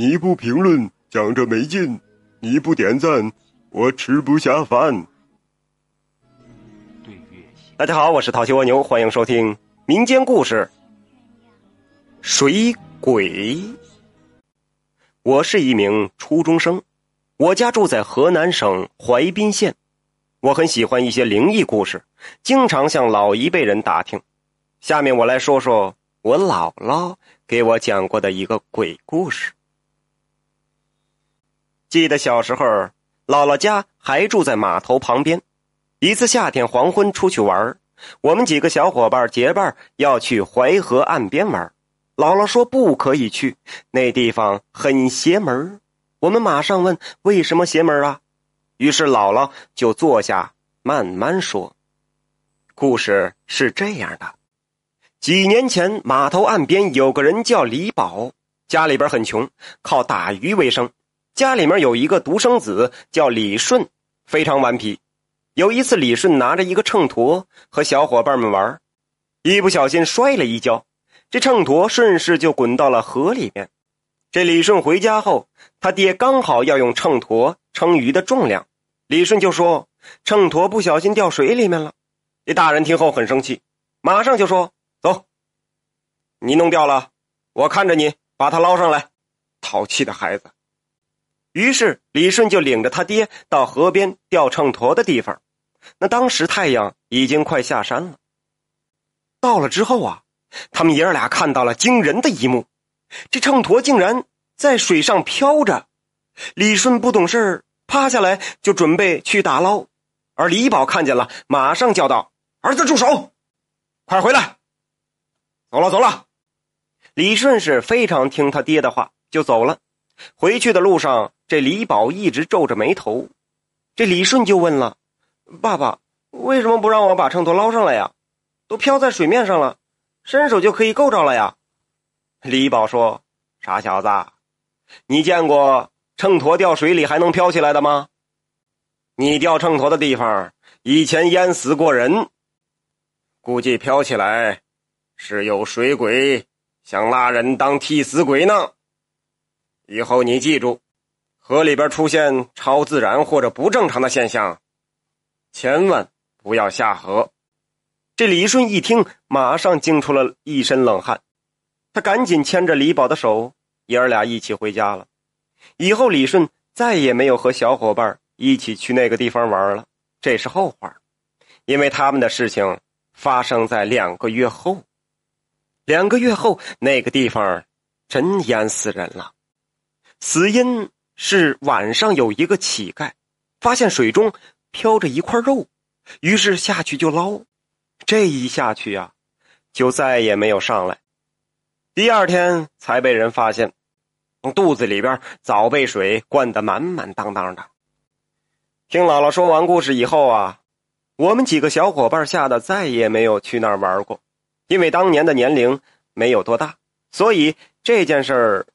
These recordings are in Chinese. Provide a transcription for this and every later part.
你不评论讲着没劲，你不点赞我吃不下饭。大家好，我是淘气蜗牛，欢迎收听民间故事《水鬼》。我是一名初中生，我家住在河南省淮滨县。我很喜欢一些灵异故事，经常向老一辈人打听。下面我来说说我姥姥给我讲过的一个鬼故事。记得小时候，姥姥家还住在码头旁边。一次夏天黄昏出去玩，我们几个小伙伴结伴要去淮河岸边玩。姥姥说不可以去，那地方很邪门。我们马上问为什么邪门啊？于是姥姥就坐下慢慢说。故事是这样的：几年前，码头岸边有个人叫李宝，家里边很穷，靠打鱼为生。家里面有一个独生子叫李顺，非常顽皮。有一次，李顺拿着一个秤砣和小伙伴们玩，一不小心摔了一跤，这秤砣顺势就滚到了河里面。这李顺回家后，他爹刚好要用秤砣称鱼的重量，李顺就说秤砣不小心掉水里面了。这大人听后很生气，马上就说：“走，你弄掉了，我看着你把它捞上来。”淘气的孩子。于是李顺就领着他爹到河边吊秤砣的地方。那当时太阳已经快下山了。到了之后啊，他们爷儿俩看到了惊人的一幕：这秤砣竟然在水上飘着。李顺不懂事趴下来就准备去打捞，而李宝看见了，马上叫道：“儿子，住手！快回来！走了，走了。”李顺是非常听他爹的话，就走了。回去的路上，这李宝一直皱着眉头。这李顺就问了。爸爸，为什么不让我把秤砣捞上来呀？都漂在水面上了，伸手就可以够着了呀。李宝说：“傻小子，你见过秤砣掉水里还能飘起来的吗？你掉秤砣的地方以前淹死过人，估计飘起来是有水鬼想拉人当替死鬼呢。以后你记住，河里边出现超自然或者不正常的现象。”千万不要下河！这李顺一听，马上惊出了一身冷汗。他赶紧牵着李宝的手，爷儿俩一起回家了。以后李顺再也没有和小伙伴一起去那个地方玩了，这是后话。因为他们的事情发生在两个月后。两个月后，那个地方真淹死人了。死因是晚上有一个乞丐发现水中。飘着一块肉，于是下去就捞，这一下去呀，就再也没有上来。第二天才被人发现，肚子里边早被水灌得满满当当的。听姥姥说完故事以后啊，我们几个小伙伴吓得再也没有去那儿玩过，因为当年的年龄没有多大，所以这件事儿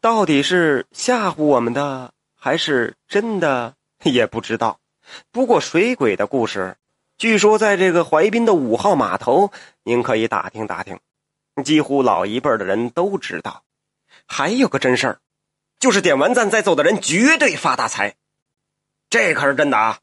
到底是吓唬我们的还是真的也不知道。不过水鬼的故事，据说在这个淮滨的五号码头，您可以打听打听，几乎老一辈的人都知道。还有个真事儿，就是点完赞再走的人绝对发大财，这可是真的啊！